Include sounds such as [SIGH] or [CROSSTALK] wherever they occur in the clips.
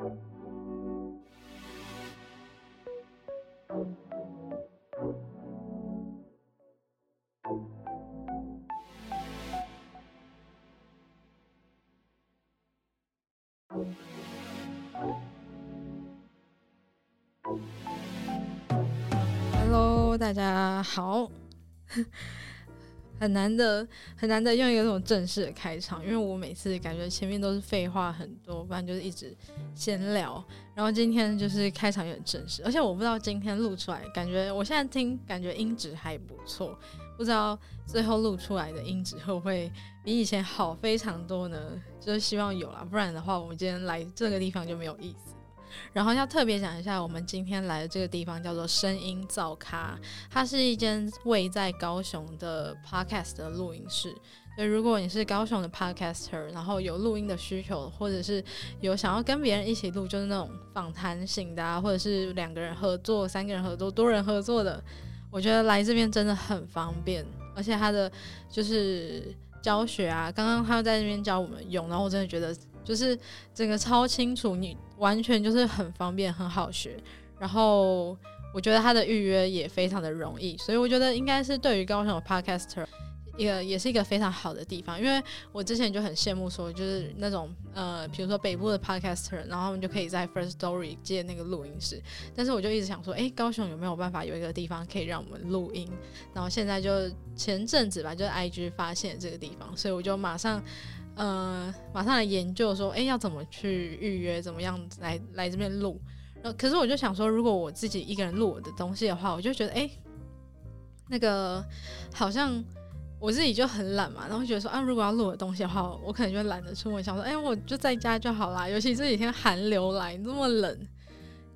Hello，大家好。很难的，很难的用一个这种正式的开场，因为我每次感觉前面都是废话很多，不然就是一直闲聊。然后今天就是开场有点正式，而且我不知道今天录出来，感觉我现在听感觉音质还不错，不知道最后录出来的音质会不会比以前好非常多呢？就是希望有啦，不然的话我们今天来这个地方就没有意思。然后要特别讲一下，我们今天来的这个地方叫做声音造咖，它是一间位在高雄的 podcast 的录音室。所以如果你是高雄的 podcaster，然后有录音的需求，或者是有想要跟别人一起录，就是那种访谈型的啊，或者是两个人合作、三个人合作、多人合作的，我觉得来这边真的很方便，而且它的就是教学啊，刚刚他在那边教我们用，然后我真的觉得。就是整个超清楚，你完全就是很方便，很好学。然后我觉得它的预约也非常的容易，所以我觉得应该是对于高雄的 podcaster 一个也是一个非常好的地方。因为我之前就很羡慕说，就是那种呃，比如说北部的 podcaster，然后他们就可以在 First Story 借那个录音室。但是我就一直想说，哎，高雄有没有办法有一个地方可以让我们录音？然后现在就前阵子吧，就 IG 发现这个地方，所以我就马上。呃，马上来研究说，哎，要怎么去预约，怎么样来来这边录？然后，可是我就想说，如果我自己一个人录我的东西的话，我就觉得，哎，那个好像我自己就很懒嘛，然后觉得说，啊，如果要录我的东西的话，我可能就懒得出门，想说，哎，我就在家就好啦。尤其这几天寒流来，这么冷，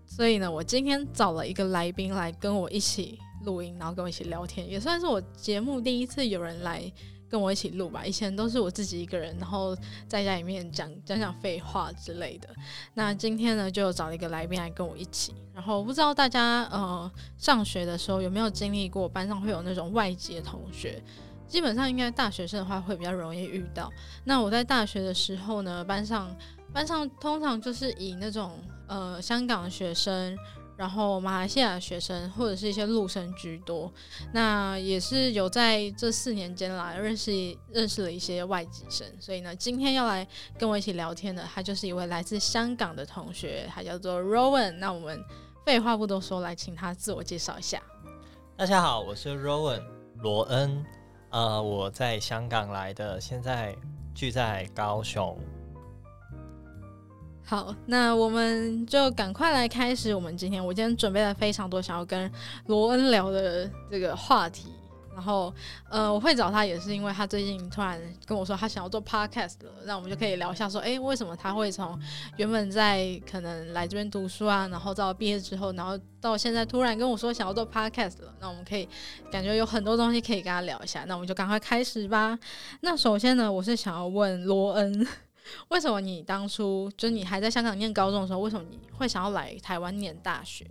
所以呢，我今天找了一个来宾来跟我一起录音，然后跟我一起聊天，也算是我节目第一次有人来。跟我一起录吧，以前都是我自己一个人，然后在家里面讲讲讲废话之类的。那今天呢，就找了一个来宾来跟我一起。然后不知道大家呃上学的时候有没有经历过班上会有那种外籍的同学？基本上应该大学生的话会比较容易遇到。那我在大学的时候呢，班上班上通常就是以那种呃香港学生。然后马来西亚的学生或者是一些陆生居多，那也是有在这四年间来认识认识了一些外籍生，所以呢，今天要来跟我一起聊天的，他就是一位来自香港的同学，他叫做 Rowan。那我们废话不多说，来请他自我介绍一下。大家好，我是 Rowan 罗恩，呃，我在香港来的，现在居在高雄。好，那我们就赶快来开始。我们今天，我今天准备了非常多想要跟罗恩聊的这个话题。然后，呃，我会找他也是因为他最近突然跟我说他想要做 podcast，那我们就可以聊一下，说，哎，为什么他会从原本在可能来这边读书啊，然后到毕业之后，然后到现在突然跟我说想要做 podcast 了。那我们可以感觉有很多东西可以跟他聊一下。那我们就赶快开始吧。那首先呢，我是想要问罗恩。为什么你当初就你还在香港念高中的时候，为什么你会想要来台湾念大学？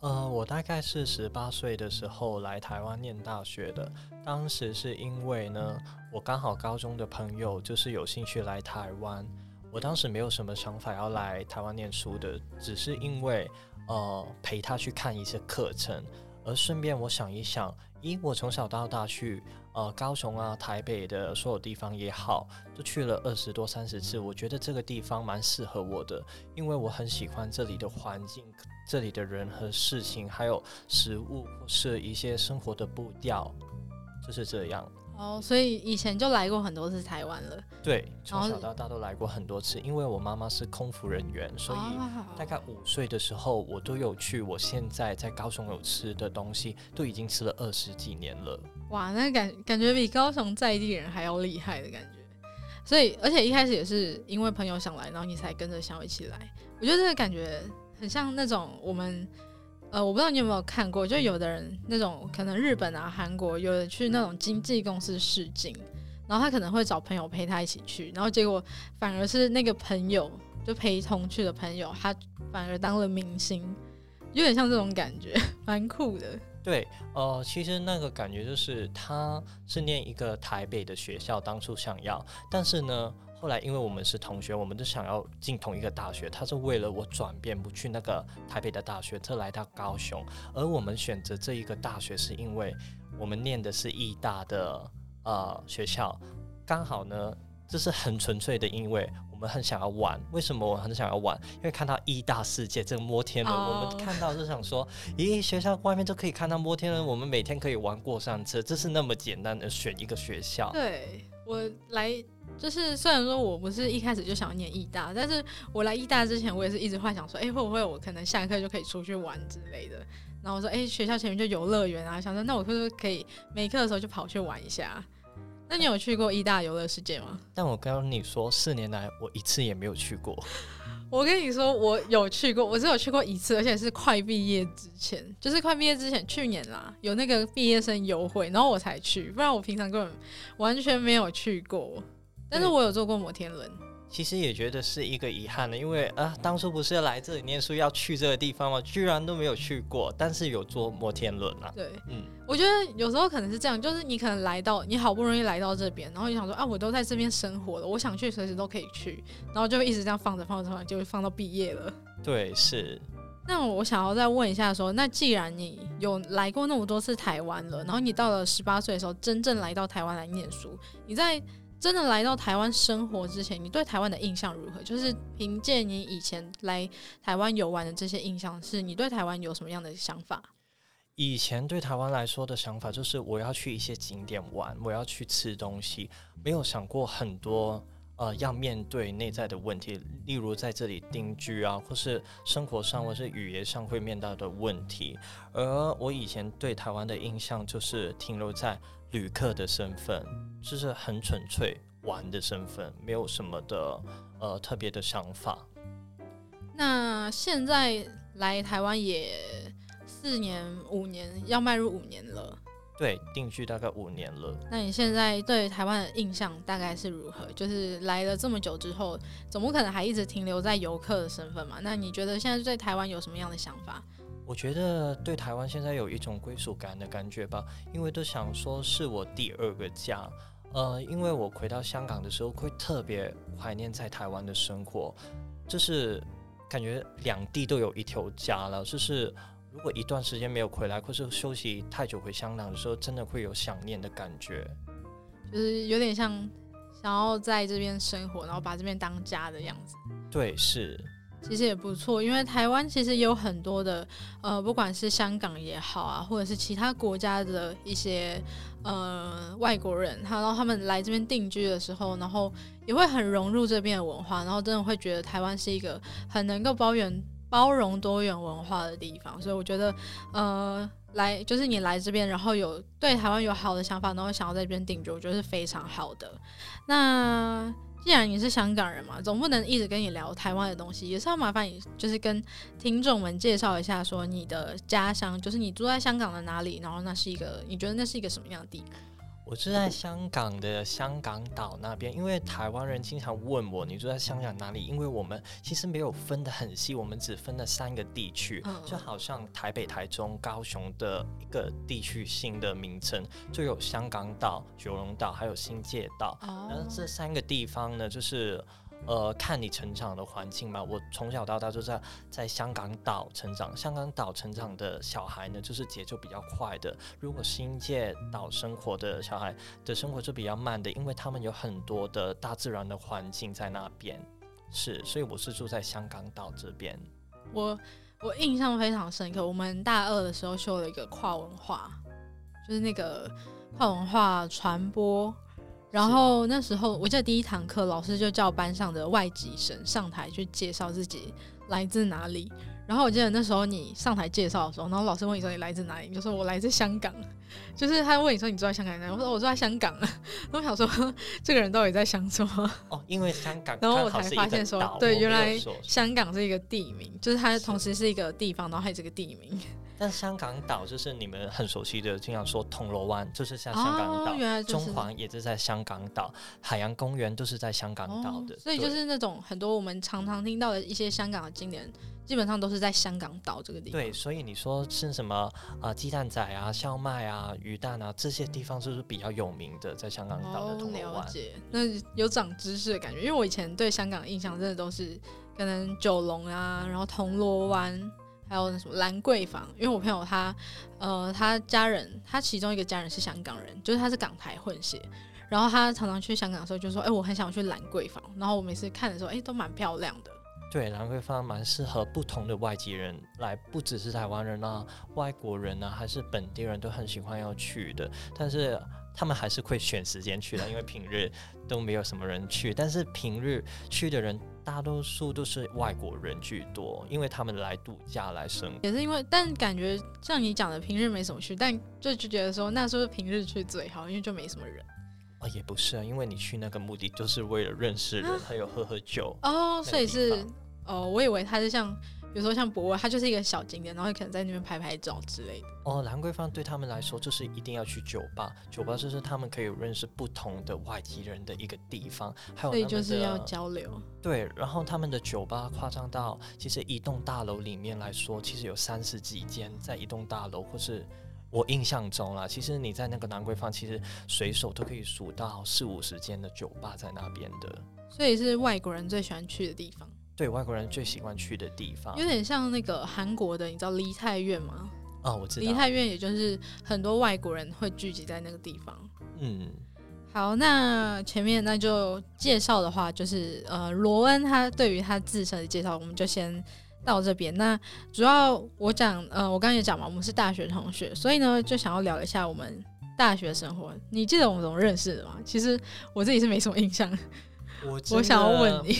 呃，我大概是十八岁的时候来台湾念大学的。当时是因为呢，我刚好高中的朋友就是有兴趣来台湾，我当时没有什么想法要来台湾念书的，只是因为呃陪他去看一些课程，而顺便我想一想，咦，我从小到大去。呃，高雄啊，台北的所有地方也好，都去了二十多、三十次。我觉得这个地方蛮适合我的，因为我很喜欢这里的环境、这里的人和事情，还有食物或是一些生活的步调，就是这样。哦，所以以前就来过很多次台湾了。对，从小到大都来过很多次。因为我妈妈是空服人员，所以大概五岁的时候，我都有去。我现在在高雄有吃的东西，都已经吃了二十几年了。哇，那感感觉比高雄在地人还要厉害的感觉。所以，而且一开始也是因为朋友想来，然后你才跟着想要一起来。我觉得这个感觉很像那种我们。呃，我不知道你有没有看过，就有的人那种可能日本啊、韩国有的去那种经纪公司试镜，然后他可能会找朋友陪他一起去，然后结果反而是那个朋友就陪同去的朋友，他反而当了明星，有点像这种感觉，[LAUGHS] 蛮酷的。对，呃，其实那个感觉就是他是念一个台北的学校，当初想要，但是呢。后来因为我们是同学，我们都想要进同一个大学。他是为了我转变不去那个台北的大学，这来到高雄。而我们选择这一个大学，是因为我们念的是艺大的呃学校，刚好呢，这是很纯粹的，因为我们很想要玩。为什么我很想要玩？因为看到艺大世界这个摩天轮，我们看到就想说，咦，学校外面就可以看到摩天轮，我们每天可以玩过山车，这是那么简单的选一个学校。对我来。就是虽然说我不是一开始就想念艺大，但是我来艺大之前，我也是一直幻想说，哎，会不会我可能下课就可以出去玩之类的。然后我说，哎，学校前面就游乐园啊，想说那我是不是可以没课的时候就跑去玩一下？那你有去过艺大游乐世界吗？但我刚刚你说四年来我一次也没有去过。[LAUGHS] 我跟你说，我有去过，我只有去过一次，而且是快毕业之前，就是快毕业之前，去年啦，有那个毕业生优惠，然后我才去，不然我平常根本完全没有去过。但是我有坐过摩天轮，其实也觉得是一个遗憾的，因为啊，当初不是来这里念书要去这个地方吗？居然都没有去过，但是有坐摩天轮啊。对，嗯，我觉得有时候可能是这样，就是你可能来到，你好不容易来到这边，然后你想说啊，我都在这边生活了，我想去随时都可以去，然后就一直这样放着放着放着，就会放到毕业了。对，是。那我想要再问一下，说那既然你有来过那么多次台湾了，然后你到了十八岁的时候真正来到台湾来念书，你在。真的来到台湾生活之前，你对台湾的印象如何？就是凭借你以前来台湾游玩的这些印象，是你对台湾有什么样的想法？以前对台湾来说的想法就是我要去一些景点玩，我要去吃东西，没有想过很多呃要面对内在的问题，例如在这里定居啊，或是生活上或是语言上会面到的问题。而我以前对台湾的印象就是停留在。旅客的身份就是很纯粹玩的身份，没有什么的呃特别的想法。那现在来台湾也四年五年，要迈入五年了。对，定居大概五年了。那你现在对台湾的印象大概是如何？就是来了这么久之后，总不可能还一直停留在游客的身份嘛？那你觉得现在对台湾有什么样的想法？我觉得对台湾现在有一种归属感的感觉吧，因为都想说是我第二个家。呃，因为我回到香港的时候，会特别怀念在台湾的生活，就是感觉两地都有一条家了。就是如果一段时间没有回来，或是休息太久回香港的时候，真的会有想念的感觉，就是有点像想要在这边生活，然后把这边当家的样子。对，是。其实也不错，因为台湾其实有很多的，呃，不管是香港也好啊，或者是其他国家的一些呃外国人，然后他们来这边定居的时候，然后也会很融入这边的文化，然后真的会觉得台湾是一个很能够包容包容多元文化的地方，所以我觉得，呃，来就是你来这边，然后有对台湾有好的想法，然后想要在这边定居，我觉得是非常好的。那。既然你是香港人嘛，总不能一直跟你聊台湾的东西，也是要麻烦你，就是跟听众们介绍一下，说你的家乡，就是你住在香港的哪里，然后那是一个，你觉得那是一个什么样的地方？我住在香港的香港岛那边，因为台湾人经常问我你住在香港哪里，因为我们其实没有分得很细，我们只分了三个地区，就好像台北、台中、高雄的一个地区性的名称，就有香港岛、九龙岛还有新界岛，然后这三个地方呢，就是。呃，看你成长的环境嘛。我从小到大就在在香港岛成长，香港岛成长的小孩呢，就是节奏比较快的。如果新界岛生活的小孩的生活就比较慢的，因为他们有很多的大自然的环境在那边。是，所以我是住在香港岛这边。我我印象非常深刻，我们大二的时候修了一个跨文化，就是那个跨文化传播。然后那时候，我记得第一堂课，老师就叫班上的外籍生上台去介绍自己来自哪里。然后我记得那时候你上台介绍的时候，然后老师问你说你来自哪里，你就说我来自香港。[LAUGHS] 就是他问你说你住在香港哪里，我说我住在香港。我想说这个人到底在想什么？哦，因为香港，[LAUGHS] 然后我才发现说，对，原来香港是一个地名，就是它同时是一个地方，然后还是个地名。但香港岛就是你们很熟悉的，经常说铜锣湾就是像香港岛，哦、原来、就是、中环也是在香港岛，海洋公园都是在香港岛的，哦、所以就是那种很多我们常常听到的一些香港的景点，基本上都是在香港岛这个地方。对，所以你说是什么啊、呃？鸡蛋仔啊、烧麦啊、鱼蛋啊这些地方，就是比较有名的，在香港岛的铜锣湾。那有长知识的感觉，因为我以前对香港的印象真的都是可能九龙啊，然后铜锣湾。还有那什么兰桂坊，因为我朋友他，呃，他家人，他其中一个家人是香港人，就是他是港台混血，然后他常常去香港的时候就说，哎、我很想去兰桂坊，然后我每次看的时候，哎、都蛮漂亮的。对，兰桂坊蛮适合不同的外籍人来，不只是台湾人啊，外国人啊，还是本地人都很喜欢要去的，但是他们还是会选时间去的，因为平日都没有什么人去，但是平日去的人。大多数都是外国人居多，因为他们来度假来生活。也是因为，但感觉像你讲的，平日没什么去，但就就觉得说，那时候平日去最好，因为就没什么人。哦，也不是啊，因为你去那个目的就是为了认识人，还有喝喝酒。哦，所以是哦，我以为它是像。比如说像博物，它就是一个小景点，然后可能在那边拍拍照之类的。哦，兰桂坊对他们来说就是一定要去酒吧，酒吧就是他们可以认识不同的外籍人的一个地方，还有所以就是要交流。对，然后他们的酒吧夸张到，其实一栋大楼里面来说，其实有三十几间在一栋大楼，或是我印象中啦，其实你在那个南桂坊，其实随手都可以数到四五十间的酒吧在那边的。所以是外国人最喜欢去的地方。对外国人最喜欢去的地方，有点像那个韩国的，你知道梨泰院吗？哦，我知道。梨泰院也就是很多外国人会聚集在那个地方。嗯，好，那前面那就介绍的话，就是呃，罗恩他对于他自身的介绍，我们就先到这边。那主要我讲，呃，我刚刚也讲嘛，我们是大学同学，所以呢，就想要聊一下我们大学生活。你记得我们怎么认识的吗？其实我自己是没什么印象。我我想要问你。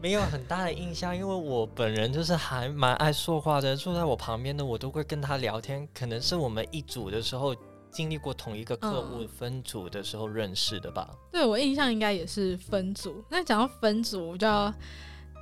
没有很大的印象，因为我本人就是还蛮爱说话的，坐在我旁边的我都会跟他聊天。可能是我们一组的时候经历过同一个客户分组的时候认识的吧。嗯、对我印象应该也是分组。那讲到分组，我就要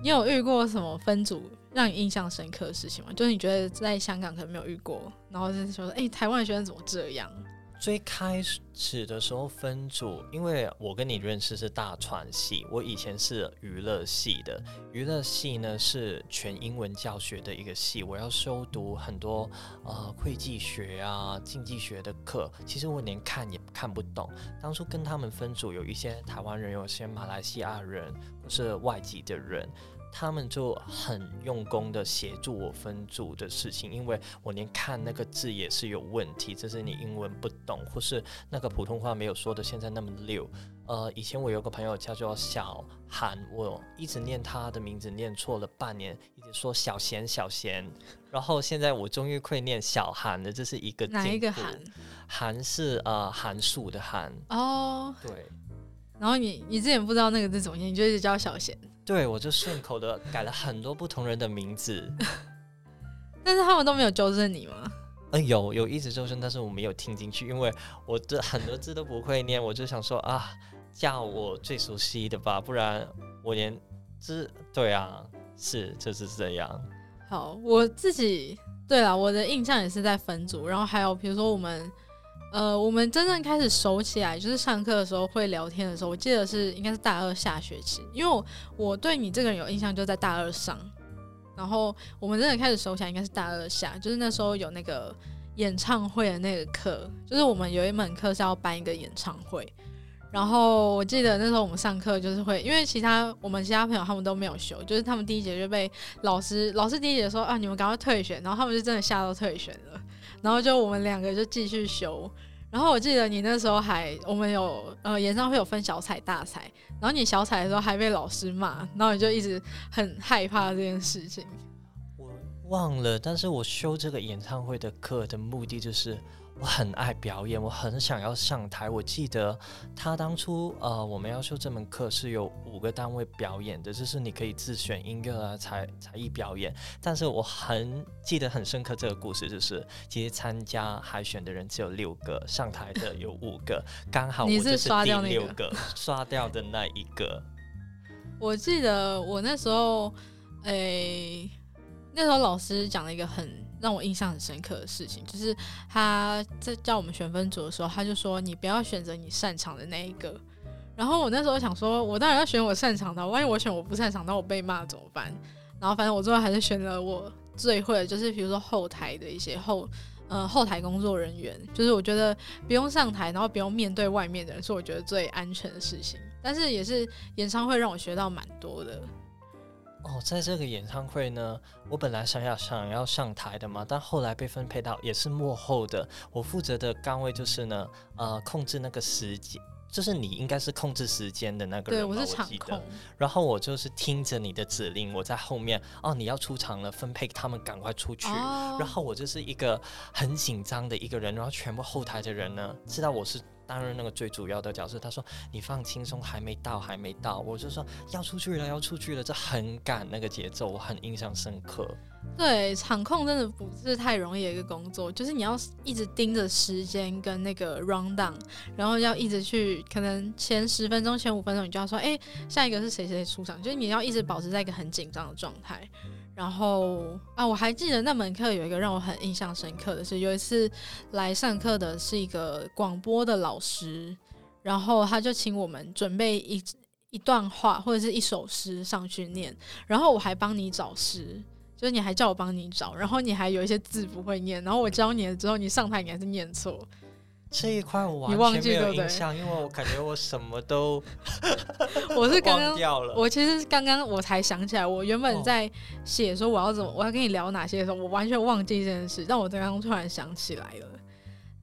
你有遇过什么分组让你印象深刻的事情吗？就是你觉得在香港可能没有遇过，然后就是说，哎、欸，台湾的学生怎么这样？最开始的时候分组，因为我跟你认识是大传系，我以前是娱乐系的。娱乐系呢是全英文教学的一个系，我要修读很多呃会计学啊、经济学的课，其实我连看也看不懂。当初跟他们分组，有一些台湾人，有些马来西亚人，或是外籍的人。他们就很用功的协助我分组的事情，因为我连看那个字也是有问题，这是你英文不懂，或是那个普通话没有说的现在那么溜。呃，以前我有个朋友叫做小韩，我一直念他的名字念错了半年，一直说小贤小贤，然后现在我终于会念小韩了，这是一个哪一个韩？韩是呃函数的韩哦，对。然后你你之前不知道那个字怎么念，你就一直叫小贤。对，我就顺口的改了很多不同人的名字，[LAUGHS] 但是他们都没有纠正你吗？嗯，有有一直纠正，但是我没有听进去，因为我这很多字都不会念，我就想说啊，叫我最熟悉的吧，不然我连字对啊，是就是这样。好，我自己对了，我的印象也是在分组，然后还有比如说我们。呃，我们真正开始熟起来，就是上课的时候会聊天的时候，我记得是应该是大二下学期，因为我我对你这个人有印象就在大二上，然后我们真的开始熟起来应该是大二下，就是那时候有那个演唱会的那个课，就是我们有一门课是要办一个演唱会，然后我记得那时候我们上课就是会，因为其他我们其他朋友他们都没有修，就是他们第一节就被老师老师第一节说啊你们赶快退选，然后他们就真的吓到退选了。然后就我们两个就继续修，然后我记得你那时候还我们有呃演唱会有分小彩大彩，然后你小彩的时候还被老师骂，然后你就一直很害怕这件事情。我忘了，但是我修这个演唱会的课的目的就是我很爱表演，我很想要上台。我记得他当初呃我们要修这门课是有五个单位表演的，就是你可以自选音乐啊才才艺表演。但是我很记得很深刻这个故事，就是其实参加海选的人只有六个，上台的有五个，[LAUGHS] 刚好我你就是刷掉那个六个刷掉的那一个。我记得我那时候，诶、那时候老师讲了一个很让我印象很深刻的事情，就是他在叫我们选分组的时候，他就说你不要选择你擅长的那一个。然后我那时候想说，我当然要选我擅长的，万一我选我不擅长，那我被骂怎么办？然后反正我最后还是选了我最会的，就是比如说后台的一些后呃后台工作人员，就是我觉得不用上台，然后不用面对外面的人，是我觉得最安全的事情。但是也是演唱会让我学到蛮多的。哦，在这个演唱会呢，我本来想要想要上台的嘛，但后来被分配到也是幕后的，我负责的岗位就是呢，呃，控制那个时间，就是你应该是控制时间的那个人，对，我是场控。然后我就是听着你的指令，我在后面，哦，你要出场了，分配他们赶快出去。然后我就是一个很紧张的一个人，然后全部后台的人呢，知道我是。担任那个最主要的角色，他说：“你放轻松，还没到，还没到。”我就说：“要出去了，要出去了。”这很赶那个节奏，我很印象深刻。对，场控真的不是太容易的一个工作，就是你要一直盯着时间跟那个 round down，然后要一直去，可能前十分钟、前五分钟，你就要说：“哎，下一个是谁谁出场？”就是你要一直保持在一个很紧张的状态。然后啊，我还记得那门课有一个让我很印象深刻的是，有一次来上课的是一个广播的老师，然后他就请我们准备一一段话或者是一首诗上去念，然后我还帮你找诗，就是你还叫我帮你找，然后你还有一些字不会念，然后我教你了之后，你上台你还是念错。这一块我完全没有印象，因为我感觉我什么都 [LAUGHS] 我是刚刚 [LAUGHS] 掉了。我其实刚刚我才想起来，我原本在写说我要怎么我要跟你聊哪些的时候，我完全忘记这件事，但我刚刚突然想起来了。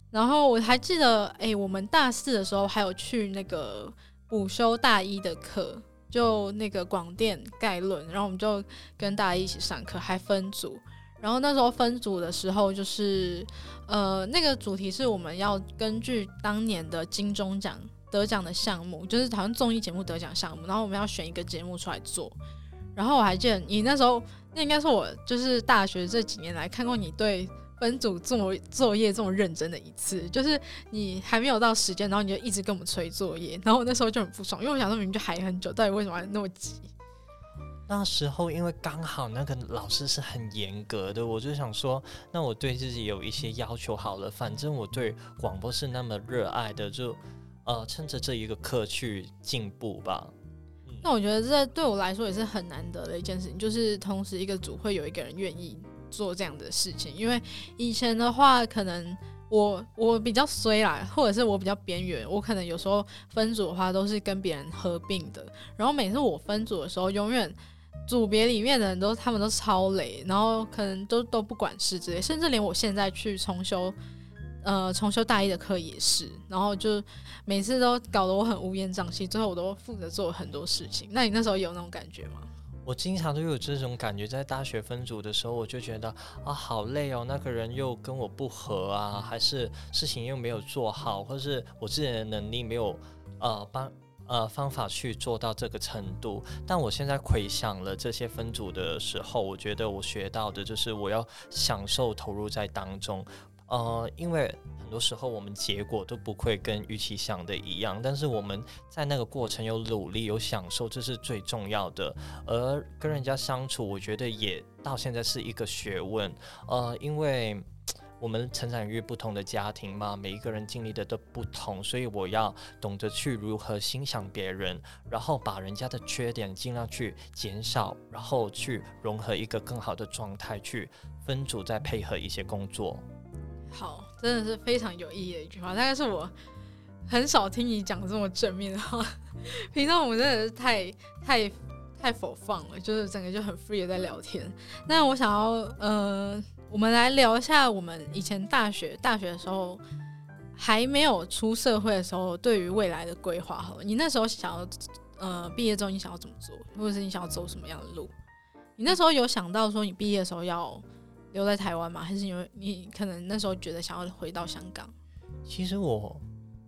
然后我还记得，哎，我们大四的时候还有去那个午休大一的课，就那个广电概论，然后我们就跟大家一起上课，还分组。然后那时候分组的时候，就是，呃，那个主题是我们要根据当年的金钟奖得奖的项目，就是好像综艺节目得奖项目，然后我们要选一个节目出来做。然后我还记得你那时候，那应该是我就是大学这几年来看过你对分组做作业这么认真的一次，就是你还没有到时间，然后你就一直跟我们催作业，然后我那时候就很不爽，因为我想说明明就还很久，到底为什么要那么急？那时候因为刚好那个老师是很严格的，我就想说，那我对自己有一些要求好了。反正我对广播是那么热爱的，就呃趁着这一个课去进步吧。那我觉得这对我来说也是很难得的一件事情，就是同时一个组会有一个人愿意做这样的事情。因为以前的话，可能我我比较衰啦，或者是我比较边缘，我可能有时候分组的话都是跟别人合并的，然后每次我分组的时候，永远。组别里面的人都，他们都超累，然后可能都都不管事之类，甚至连我现在去重修，呃，重修大一的课也是，然后就每次都搞得我很乌烟瘴气，最后我都负责做很多事情。那你那时候有那种感觉吗？我经常都有这种感觉，在大学分组的时候，我就觉得啊，好累哦，那个人又跟我不合啊，还是事情又没有做好，或是我自己的能力没有呃帮。呃，方法去做到这个程度，但我现在回想了这些分组的时候，我觉得我学到的就是我要享受投入在当中。呃，因为很多时候我们结果都不会跟预期想的一样，但是我们在那个过程有努力有享受，这是最重要的。而跟人家相处，我觉得也到现在是一个学问。呃，因为。我们成长于不同的家庭嘛，每一个人经历的都不同，所以我要懂得去如何欣赏别人，然后把人家的缺点尽量去减少，然后去融合一个更好的状态，去分组再配合一些工作。好，真的是非常有意义的一句话，大概是我很少听你讲这么正面的话。平常我们真的是太太太否放了，就是整个就很 free 的在聊天。那我想要呃。我们来聊一下我们以前大学大学的时候还没有出社会的时候，对于未来的规划。好，你那时候想要呃毕业之后你想要怎么做，或者是你想要走什么样的路？你那时候有想到说你毕业的时候要留在台湾吗？还是因为你可能那时候觉得想要回到香港？其实我。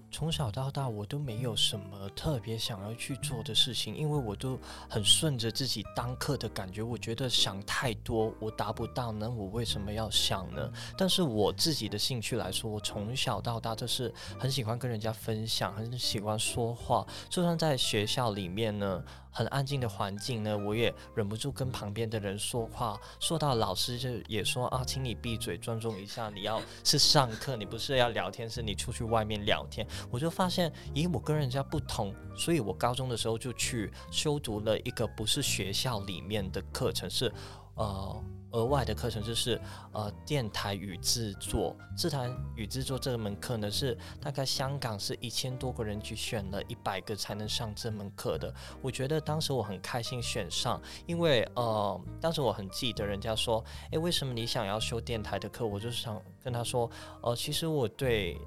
从小到大，我都没有什么特别想要去做的事情，因为我都很顺着自己当刻的感觉。我觉得想太多，我达不到，那我为什么要想呢？但是我自己的兴趣来说，我从小到大就是很喜欢跟人家分享，很喜欢说话。就算在学校里面呢。很安静的环境呢，我也忍不住跟旁边的人说话，说到老师就也说啊，请你闭嘴，尊重一下，你要是上课，你不是要聊天，是你出去外面聊天。我就发现，咦，我跟人家不同，所以我高中的时候就去修读了一个不是学校里面的课程，是呃。额外的课程就是呃电台与制作，电台与制作这门课呢是大概香港是一千多个人去选了一百个才能上这门课的。我觉得当时我很开心选上，因为呃当时我很记得人家说，诶，为什么你想要修电台的课？我就想跟他说，呃其实我对。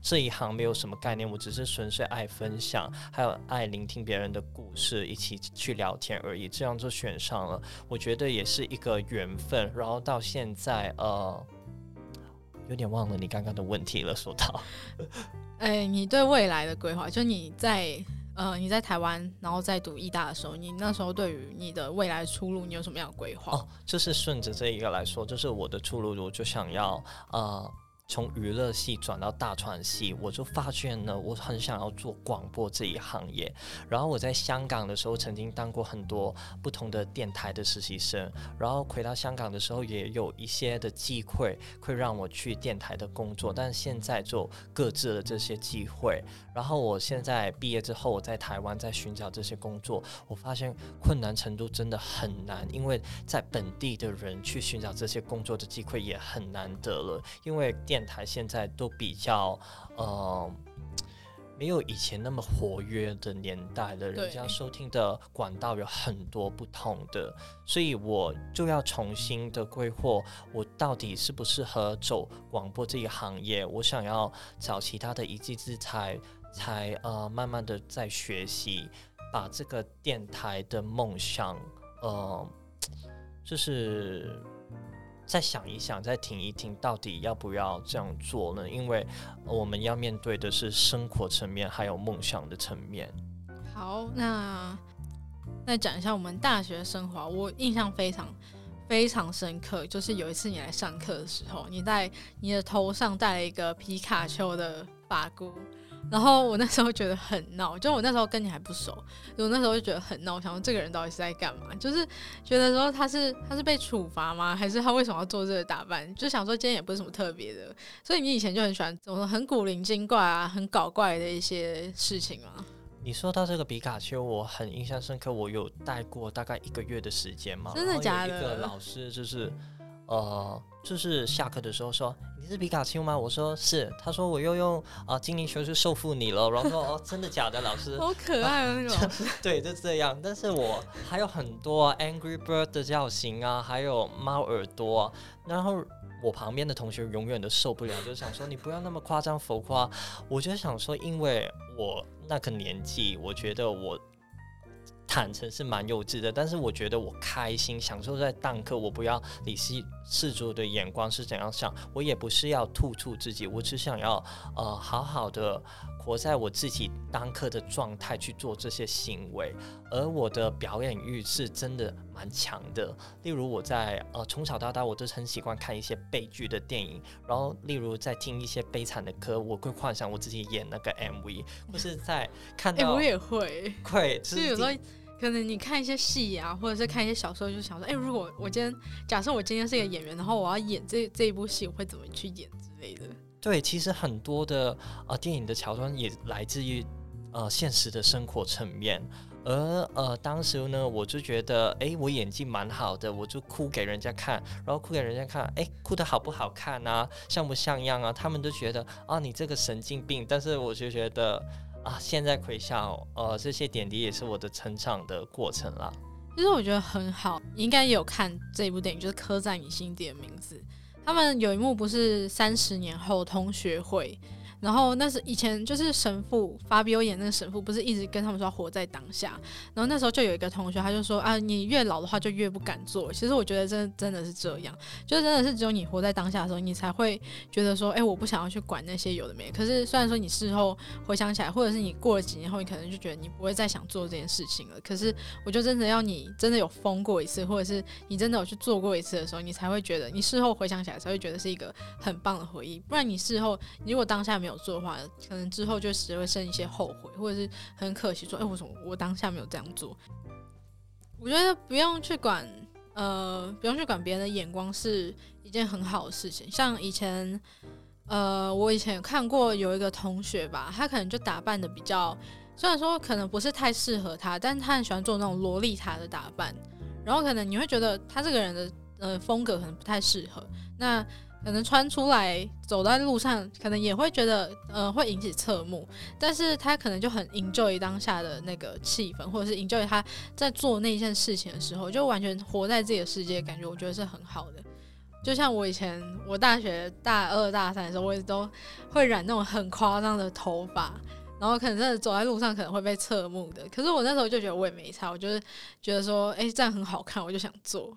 这一行没有什么概念，我只是纯粹爱分享，还有爱聆听别人的故事，一起去聊天而已。这样就选上了，我觉得也是一个缘分。然后到现在，呃，有点忘了你刚刚的问题了。说到，[LAUGHS] 哎，你对未来的规划，就你在呃你在台湾，然后在读艺大的时候，你那时候对于你的未来出路，你有什么样的规划？哦，就是顺着这一个来说，就是我的出路，我就想要呃。从娱乐系转到大传系，我就发现呢，我很想要做广播这一行业。然后我在香港的时候，曾经当过很多不同的电台的实习生。然后回到香港的时候，也有一些的机会会让我去电台的工作，但现在就搁置了这些机会。然后我现在毕业之后，我在台湾在寻找这些工作，我发现困难程度真的很难，因为在本地的人去寻找这些工作的机会也很难得了，因为电。电台现在都比较呃没有以前那么活跃的年代了，人家收听的管道有很多不同的，所以我就要重新的规划，我到底适不适合走广播这一行业？我想要找其他的一技之才，才呃慢慢的在学习，把这个电台的梦想呃就是。再想一想，再听一听，到底要不要这样做呢？因为我们要面对的是生活层面，还有梦想的层面。好，那再讲一下我们大学生活，我印象非常非常深刻，就是有一次你来上课的时候，你在你的头上戴了一个皮卡丘的发箍。然后我那时候觉得很闹，就我那时候跟你还不熟，我那时候就觉得很闹，我想说这个人到底是在干嘛？就是觉得说他是他是被处罚吗？还是他为什么要做这个打扮？就想说今天也不是什么特别的，所以你以前就很喜欢怎么说很古灵精怪啊，很搞怪的一些事情吗？你说到这个皮卡丘，我很印象深刻，我有带过大概一个月的时间嘛。真的假的？一个老师就是呃。就是下课的时候说你是皮卡丘吗？我说是。他说我又用啊精灵球去收复你了。然后说哦真的假的？老师好可爱啊那种。[LAUGHS] 对，就这样。但是我还有很多 Angry Bird 的造型啊，还有猫耳朵。然后我旁边的同学永远都受不了，就想说你不要那么夸张浮夸。我就想说，因为我那个年纪，我觉得我。坦诚是蛮幼稚的，但是我觉得我开心，享受在当刻，我不要理世世俗的眼光是怎样想，我也不是要突出自己，我只想要呃好好的活在我自己当刻的状态去做这些行为，而我的表演欲是真的蛮强的。例如我在呃从小到大我都是很喜欢看一些悲剧的电影，然后例如在听一些悲惨的歌，我会幻想我自己演那个 MV，或是在看到我也会会，是有时候。可能你看一些戏啊，或者是看一些小说，就想说，哎，如果我今天假设我今天是一个演员，然后我要演这这一部戏，我会怎么去演之类的。对，其实很多的呃电影的桥段也来自于呃现实的生活层面，而呃当时呢，我就觉得，哎，我演技蛮好的，我就哭给人家看，然后哭给人家看，哎，哭的好不好看啊，像不像样啊？他们都觉得啊，你这个神经病，但是我就觉得。啊，现在回想，呃，这些点滴也是我的成长的过程啦。其实我觉得很好，应该有看这部电影，就是《刻在你心底的名字》。他们有一幕不是三十年后同学会。然后那是以前就是神父发表演那个神父不是一直跟他们说活在当下，然后那时候就有一个同学他就说啊你越老的话就越不敢做。其实我觉得真真的是这样，就真的是只有你活在当下的时候，你才会觉得说哎我不想要去管那些有的没。可是虽然说你事后回想起来，或者是你过了几年后，你可能就觉得你不会再想做这件事情了。可是我就真的要你真的有疯过一次，或者是你真的有去做过一次的时候，你才会觉得你事后回想起来才会觉得是一个很棒的回忆。不然你事后你如果当下没有。有做的话，可能之后就只会生一些后悔，或者是很可惜说，哎，为什么我当下没有这样做？我觉得不用去管，呃，不用去管别人的眼光是一件很好的事情。像以前，呃，我以前看过有一个同学吧，他可能就打扮的比较，虽然说可能不是太适合他，但是他很喜欢做那种洛丽塔的打扮，然后可能你会觉得他这个人的呃风格可能不太适合，那。可能穿出来走在路上，可能也会觉得呃会引起侧目，但是他可能就很 enjoy 当下的那个气氛，或者是 enjoy 他在做那件事情的时候，就完全活在自己的世界，感觉我觉得是很好的。就像我以前我大学大二大三的时候，我也都会染那种很夸张的头发，然后可能真的走在路上可能会被侧目的，可是我那时候就觉得我也没差，我就是觉得说，哎，这样很好看，我就想做。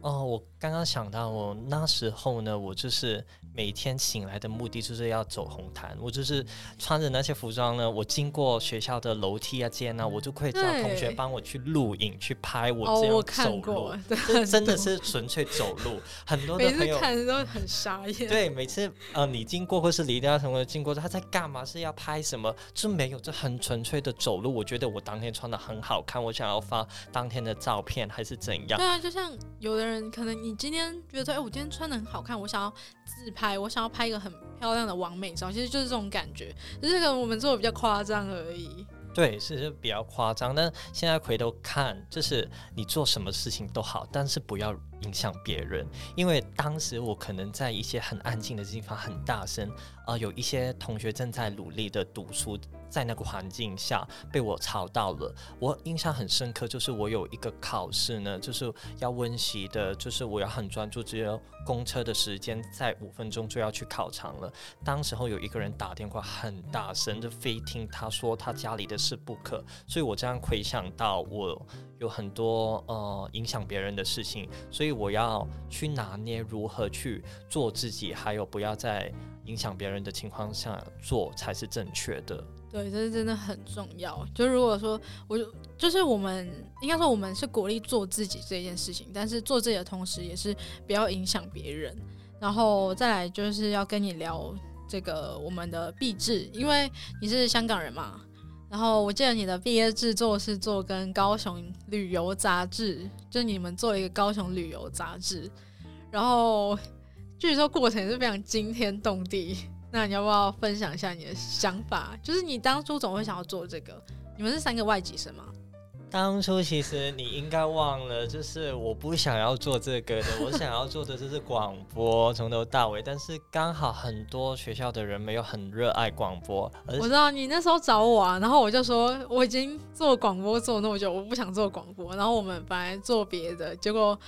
哦，我刚刚想到，我那时候呢，我就是每天醒来的目的就是要走红毯，我就是穿着那些服装呢，我经过学校的楼梯啊、间啊，我就会叫同学帮我去录影、去拍我这样走路，真的是纯粹走路。很多的朋友看都很傻眼。对，每次呃你经过或是李嘉诚的经过，他在干嘛？是要拍什么？就没有，这很纯粹的走路。我觉得我当天穿的很好看，我想要发当天的照片还是怎样？对啊，就像有。有的人可能你今天觉得，哎，我今天穿的很好看，我想要自拍，我想要拍一个很漂亮的完美照，其实就是这种感觉，只是可能我们做的比较夸张而已。对，是比较夸张，但现在回头看，就是你做什么事情都好，但是不要影响别人，因为当时我可能在一些很安静的地方很大声，啊，有一些同学正在努力的读书。在那个环境下被我吵到了，我印象很深刻，就是我有一个考试呢，就是要温习的，就是我要很专注，只有公车的时间在五分钟就要去考场了。当时候有一个人打电话很大声，就非听他说他家里的事不可，所以我这样回想到我有很多呃影响别人的事情，所以我要去拿捏如何去做自己，还有不要在影响别人的情况下做才是正确的。对，这是真的很重要。就如果说，我就就是我们应该说，我们是鼓励做自己这件事情，但是做自己的同时，也是不要影响别人。然后再来就是要跟你聊这个我们的币制，因为你是香港人嘛。然后我记得你的毕业制作是做跟高雄旅游杂志，就你们做一个高雄旅游杂志，然后据说过程是非常惊天动地。那你要不要分享一下你的想法？就是你当初总会想要做这个？你们是三个外籍生吗？当初其实你应该忘了，就是我不想要做这个的，[LAUGHS] 我想要做的就是广播，从头到尾。但是刚好很多学校的人没有很热爱广播。我知道你那时候找我啊，然后我就说我已经做广播做那么久，我不想做广播。然后我们本来做别的，结果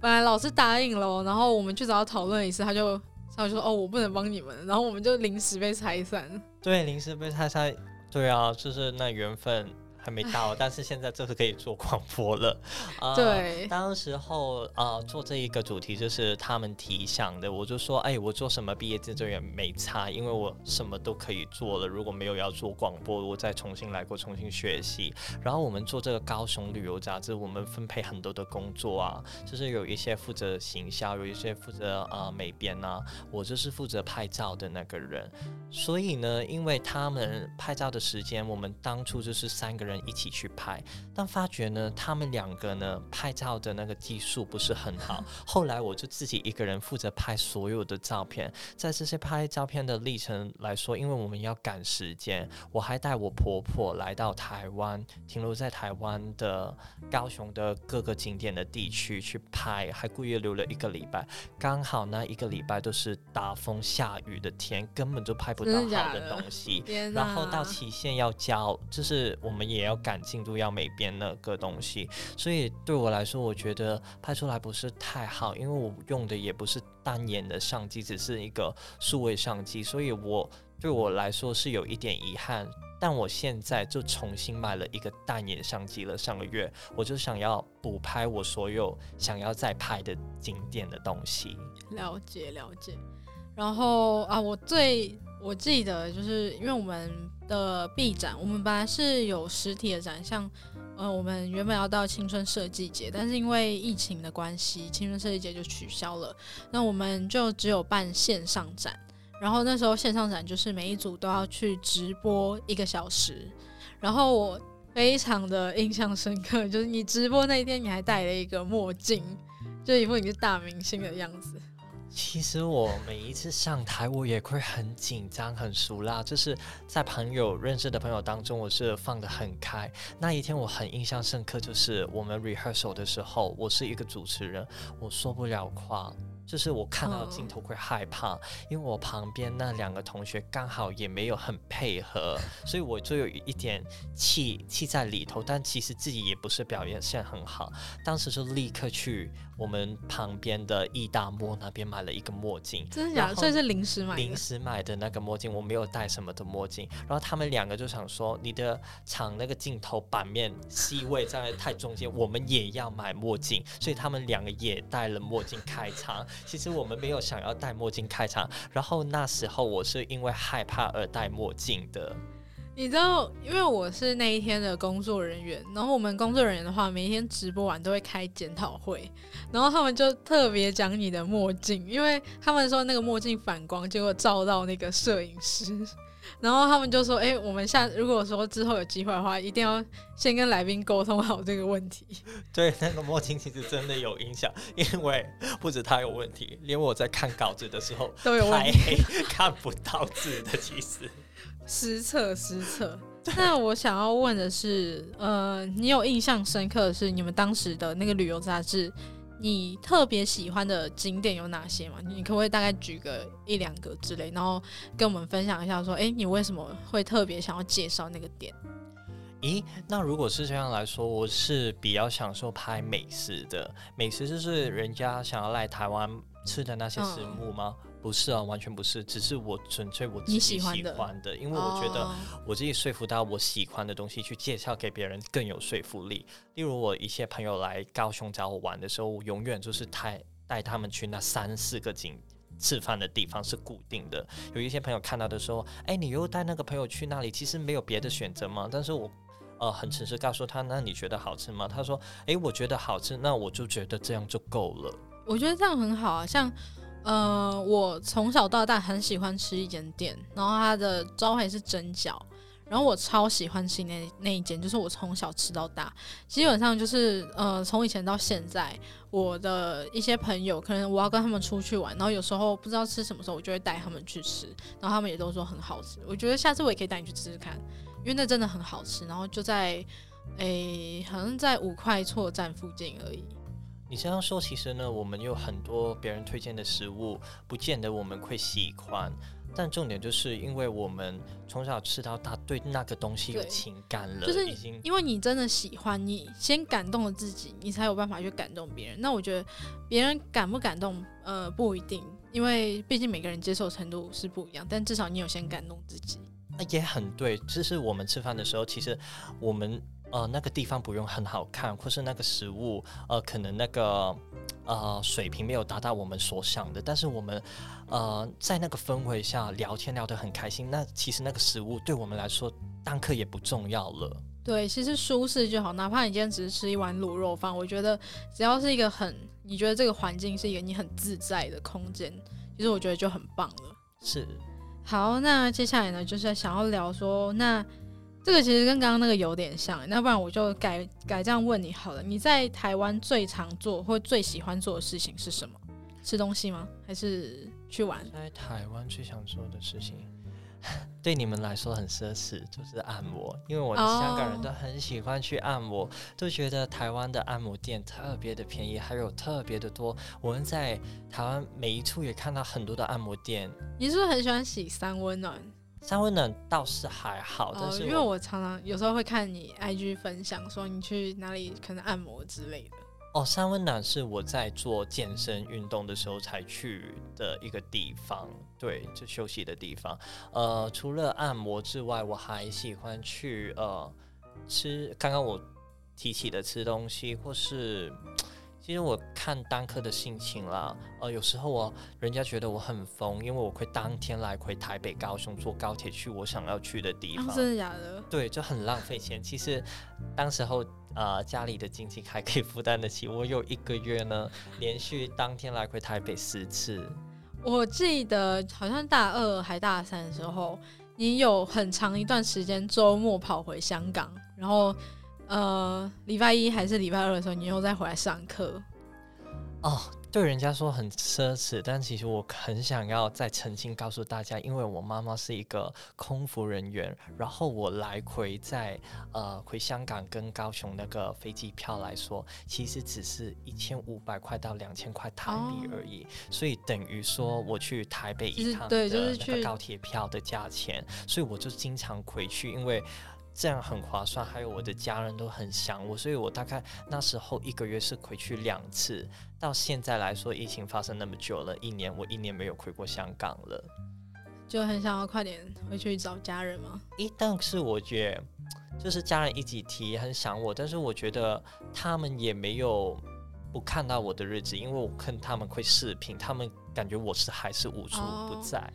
本来老师答应了，然后我们去找他讨论一次，他就。他就说：“哦，我不能帮你们。”然后我们就临时被拆散。对，临时被拆散。对啊，就是那缘分。还没到，[LAUGHS] 但是现在就是可以做广播了。[LAUGHS] 对，当时候啊，做这一个主题就是他们提想的，我就说，哎，我做什么毕业制作也没差，因为我什么都可以做了。如果没有要做广播，我再重新来过，重新学习。然后我们做这个高雄旅游杂志，我们分配很多的工作啊，就是有一些负责行销，有一些负责啊美编啊，我就是负责拍照的那个人。所以呢，因为他们拍照的时间，我们当初就是三个人。人一起去拍，但发觉呢，他们两个呢拍照的那个技术不是很好。后来我就自己一个人负责拍所有的照片。在这些拍照片的历程来说，因为我们要赶时间，我还带我婆婆来到台湾，停留在台湾的高雄的各个景点的地区去拍，还故意留了一个礼拜。刚好那一个礼拜都是大风下雨的天，根本就拍不到好的东西。然后到期限要交，就是我们也。也要赶进度，要美编那个东西，所以对我来说，我觉得拍出来不是太好，因为我用的也不是单眼的相机，只是一个数位相机，所以我对我来说是有一点遗憾。但我现在就重新买了一个单眼相机了，上个月我就想要补拍我所有想要再拍的景点的东西。了解了解，然后啊，我最我记得就是因为我们。的 B 展，我们本来是有实体的展，像呃，我们原本要到青春设计节，但是因为疫情的关系，青春设计节就取消了。那我们就只有办线上展。然后那时候线上展就是每一组都要去直播一个小时，然后我非常的印象深刻，就是你直播那一天你还戴了一个墨镜，就一副你是大明星的样子。其实我每一次上台，我也会很紧张、很熟啦。就是在朋友认识的朋友当中，我是放得很开。那一天我很印象深刻，就是我们 rehearsal 的时候，我是一个主持人，我说不了话。就是我看到镜头会害怕，因为我旁边那两个同学刚好也没有很配合，所以我就有一点气气在里头。但其实自己也不是表现很好，当时就立刻去我们旁边的易大墨那边买了一个墨镜，真的假的？所以是临时买，临时买的那个墨镜，我没有戴什么的墨镜。然后他们两个就想说，你的场那个镜头版面 C 位在太中间，我们也要买墨镜，所以他们两个也戴了墨镜开场。其实我们没有想要戴墨镜开场，然后那时候我是因为害怕而戴墨镜的。你知道，因为我是那一天的工作人员，然后我们工作人员的话，每一天直播完都会开检讨会，然后他们就特别讲你的墨镜，因为他们说那个墨镜反光，结果照到那个摄影师。然后他们就说：“哎，我们下如果说之后有机会的话，一定要先跟来宾沟通好这个问题。[LAUGHS] ”对，那个墨镜其实真的有影响，因为不止他有问题，连我在看稿子的时候都有太黑，看不到字的。其实失策失策。[LAUGHS] 那我想要问的是，呃，你有印象深刻的是你们当时的那个旅游杂志？你特别喜欢的景点有哪些吗？你可不可以大概举个一两个之类，然后跟我们分享一下，说，哎，你为什么会特别想要介绍那个点？咦，那如果是这样来说，我是比较享受拍美食的，美食就是人家想要来台湾吃的那些食物吗？不是啊，完全不是，只是我纯粹我自己喜欢的，因为我觉得我自己说服到我喜欢的东西去介绍给别人更有说服力。例如我一些朋友来高雄找我玩的时候，我永远就是带带他们去那三四个景吃饭的地方是固定的。有一些朋友看到的时候，哎，你又带那个朋友去那里，其实没有别的选择吗？但是我呃很诚实告诉他，那你觉得好吃吗？他说，哎，我觉得好吃，那我就觉得这样就够了。我觉得这样很好啊，像。呃，我从小到大很喜欢吃一间店，然后它的招牌是蒸饺，然后我超喜欢吃那那一间，就是我从小吃到大，基本上就是呃，从以前到现在，我的一些朋友可能我要跟他们出去玩，然后有时候不知道吃什么时候，我就会带他们去吃，然后他们也都说很好吃，我觉得下次我也可以带你去吃吃看，因为那真的很好吃，然后就在诶，好像在五块错站附近而已。你这样说，其实呢，我们有很多别人推荐的食物，不见得我们会喜欢。但重点就是因为我们从小吃到大，对那个东西有情感了，就是已经因为你真的喜欢，你先感动了自己，你才有办法去感动别人。那我觉得别人感不感动，呃，不一定，因为毕竟每个人接受程度是不一样。但至少你有先感动自己，那也很对。就是我们吃饭的时候，其实我们。呃，那个地方不用很好看，或是那个食物，呃，可能那个呃水平没有达到我们所想的，但是我们呃在那个氛围下聊天聊得很开心，那其实那个食物对我们来说当客也不重要了。对，其实舒适就好，哪怕你今天只是吃一碗卤肉饭，我觉得只要是一个很你觉得这个环境是一个你很自在的空间，其实我觉得就很棒了。是。好，那接下来呢，就是想要聊说那。这个其实跟刚刚那个有点像，那不然我就改改这样问你好了。你在台湾最常做或最喜欢做的事情是什么？吃东西吗？还是去玩？在台湾最想做的事情，[LAUGHS] 对你们来说很奢侈，就是按摩。因为我的香港人都很喜欢去按摩，都觉得台湾的按摩店特别的便宜，还有特别的多。我们在台湾每一处也看到很多的按摩店。你是不是很喜欢洗三温暖？三温暖倒是还好，但是因为我常常有时候会看你 IG 分享，说你去哪里可能按摩之类的。哦，三温暖是我在做健身运动的时候才去的一个地方，对，就休息的地方。呃，除了按摩之外，我还喜欢去呃吃，刚刚我提起的吃东西或是。其实我看单科的心情啦，呃，有时候我人家觉得我很疯，因为我会当天来回台北、高雄坐高铁去我想要去的地方。真的假的？对，就很浪费钱。其实当时候呃家里的经济还可以 [LAUGHS] 负担得起。我有一个月呢，连续当天来回台北十次。我记得好像大二还大三的时候，你有很长一段时间周末跑回香港，然后呃礼拜一还是礼拜二的时候，你又再回来上课。哦，对人家说很奢侈，但其实我很想要再澄清告诉大家，因为我妈妈是一个空服人员，然后我来回在呃回香港跟高雄那个飞机票来说，其实只是一千五百块到两千块台币而已，所以等于说我去台北一趟对，就是去高铁票的价钱，所以我就经常回去，因为。这样很划算，还有我的家人都很想我，所以我大概那时候一个月是回去两次。到现在来说，疫情发生那么久了，一年我一年没有回过香港了，就很想要快点回去找家人吗？一，但是我觉得就是家人一起提很想我，但是我觉得他们也没有不看到我的日子，因为我看他们会视频，他们感觉我是还是无处不在。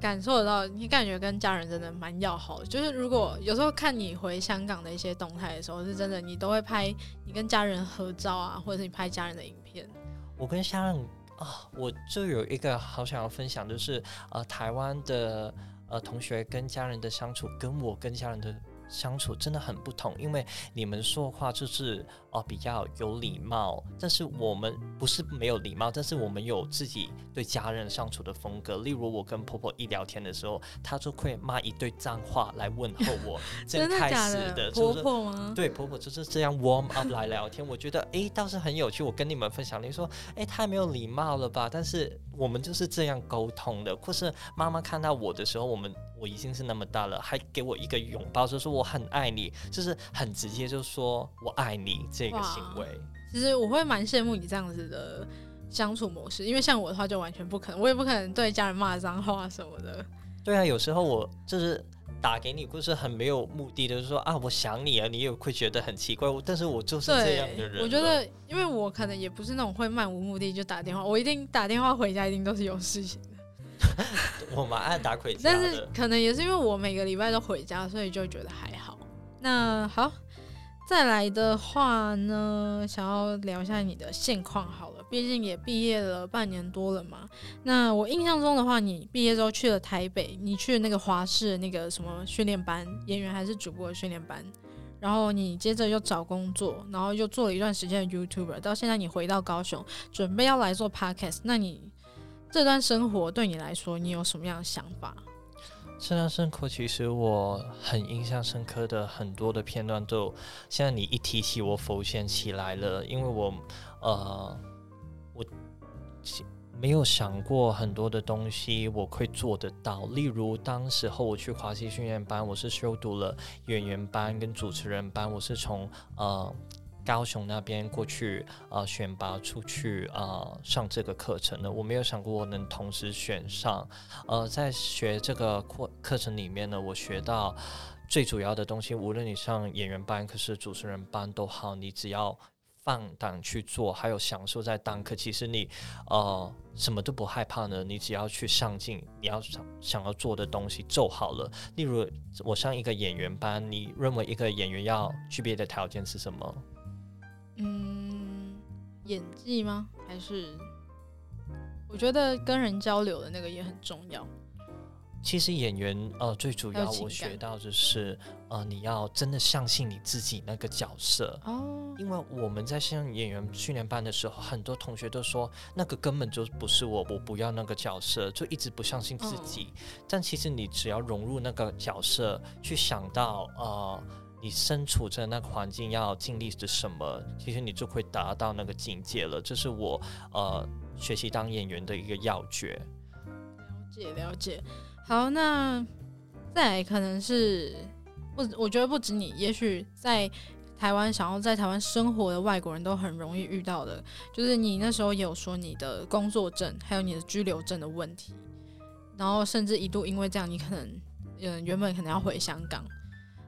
感受得到，你感觉跟家人真的蛮要好的。就是如果有时候看你回香港的一些动态的时候，是真的，你都会拍你跟家人合照啊，或者是你拍家人的影片。我跟家人啊，我就有一个好想要分享，就是呃，台湾的呃同学跟家人的相处，跟我跟家人的。相处真的很不同，因为你们说话就是哦比较有礼貌，但是我们不是没有礼貌，但是我们有自己对家人相处的风格。例如我跟婆婆一聊天的时候，她就会骂一堆脏话来问候我。[LAUGHS] 真的假的？婆婆吗？对，婆婆就是这样 warm up 来聊天。我觉得哎倒是很有趣。我跟你们分享，你说哎太没有礼貌了吧？但是我们就是这样沟通的。或是妈妈看到我的时候，我们。我已经是那么大了，还给我一个拥抱，就说我很爱你，就是很直接，就说我爱你这个行为。其实我会蛮羡慕你这样子的相处模式，因为像我的话就完全不可能，我也不可能对家人骂脏话什么的。对啊，有时候我就是打给你，不是很没有目的的，就是说啊，我想你啊，你也会觉得很奇怪。但是我就是这样的人。我觉得，因为我可能也不是那种会漫无目的就打电话，我一定打电话回家，一定都是有事情的。我蛮爱打鬼，但是可能也是因为我每个礼拜都回家，所以就觉得还好。那好，再来的话呢，想要聊一下你的现况好了，毕竟也毕业了半年多了嘛。那我印象中的话，你毕业之后去了台北，你去那个华视那个什么训练班，演员还是主播的训练班，然后你接着又找工作，然后又做了一段时间的 YouTuber，到现在你回到高雄，准备要来做 Podcast，那你。这段生活对你来说，你有什么样的想法？这段生活其实我很印象深刻的很多的片段都，现在你一提起我浮现起来了，因为我呃，我没有想过很多的东西我会做得到，例如当时候我去华西训练班，我是修读了演员班跟主持人班，我是从呃。高雄那边过去呃选拔出去呃上这个课程的，我没有想过我能同时选上。呃，在学这个课课程里面呢，我学到最主要的东西，无论你上演员班，可是主持人班都好，你只要放胆去做，还有享受在当课，其实你呃什么都不害怕呢。你只要去上进，你要想想要做的东西做好了。例如我上一个演员班，你认为一个演员要具备的条件是什么？嗯，演技吗？还是我觉得跟人交流的那个也很重要。其实演员呃，最主要我学到就是呃，你要真的相信你自己那个角色哦。因为我们在上演员训练班的时候，很多同学都说那个根本就不是我，我不要那个角色，就一直不相信自己。但其实你只要融入那个角色，去想到呃。你身处在那个环境，要经历着什么？其实你就会达到那个境界了。这是我呃学习当演员的一个要诀。了解了解。好，那再来可能是不，我觉得不止你，也许在台湾想要在台湾生活的外国人都很容易遇到的，就是你那时候也有说你的工作证还有你的居留证的问题，然后甚至一度因为这样，你可能嗯原本可能要回香港。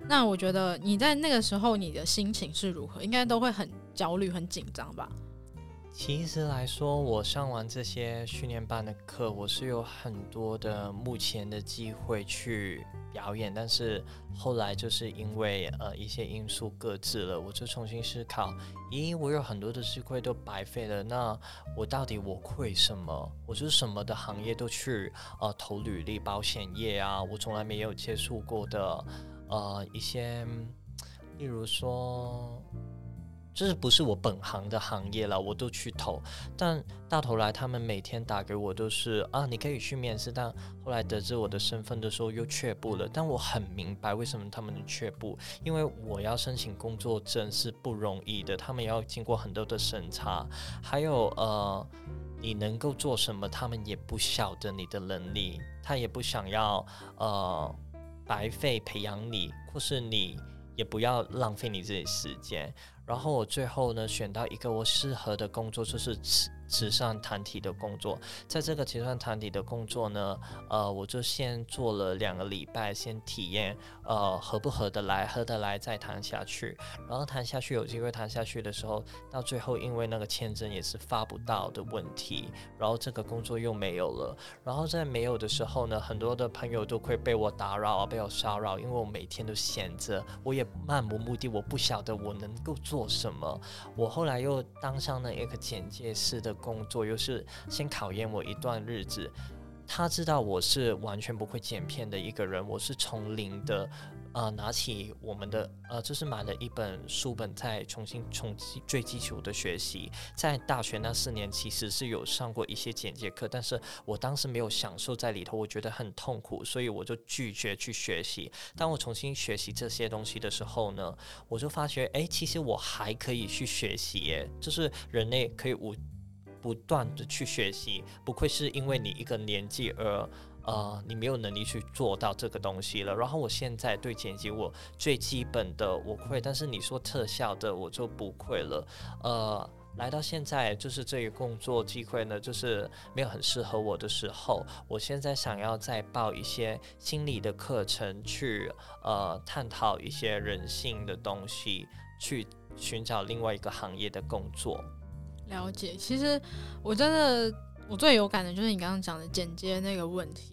那我觉得你在那个时候，你的心情是如何？应该都会很焦虑、很紧张吧？其实来说，我上完这些训练班的课，我是有很多的目前的机会去表演，但是后来就是因为呃一些因素搁置了，我就重新思考，咦，我有很多的机会都白费了，那我到底我会什么？我是什么的行业都去呃投履历，保险业啊，我从来没有接触过的呃一些，例如说。这不是我本行的行业了，我都去投，但到头来他们每天打给我都是啊，你可以去面试，但后来得知我的身份的时候又却步了。但我很明白为什么他们却步，因为我要申请工作证是不容易的，他们要经过很多的审查，还有呃，你能够做什么，他们也不晓得你的能力，他也不想要呃白费培养你，或是你也不要浪费你自己时间。然后我最后呢，选到一个我适合的工作，就是慈慈善团体的工作。在这个慈善团体的工作呢，呃，我就先做了两个礼拜，先体验，呃，合不合得来，合得来再谈下去。然后谈下去，有机会谈下去的时候，到最后因为那个签证也是发不到的问题，然后这个工作又没有了。然后在没有的时候呢，很多的朋友都会被我打扰啊，被我骚扰，因为我每天都闲着，我也漫无目的，我不晓得我能够做。做什么？我后来又当上了一个简介师的工作，又是先考验我一段日子。他知道我是完全不会剪片的一个人，我是从零的。呃，拿起我们的呃，就是买了一本书本，再重新从最基础的学习。在大学那四年，其实是有上过一些简介课，但是我当时没有享受在里头，我觉得很痛苦，所以我就拒绝去学习。当我重新学习这些东西的时候呢，我就发觉，哎，其实我还可以去学习，耶，就是人类可以无不断的去学习，不愧是因为你一个年纪而。呃，你没有能力去做到这个东西了。然后我现在对剪辑，我最基本的我会，但是你说特效的我就不会了。呃，来到现在就是这个工作机会呢，就是没有很适合我的时候，我现在想要再报一些心理的课程，去呃探讨一些人性的东西，去寻找另外一个行业的工作。了解，其实我真的我最有感的就是你刚刚讲的剪接那个问题。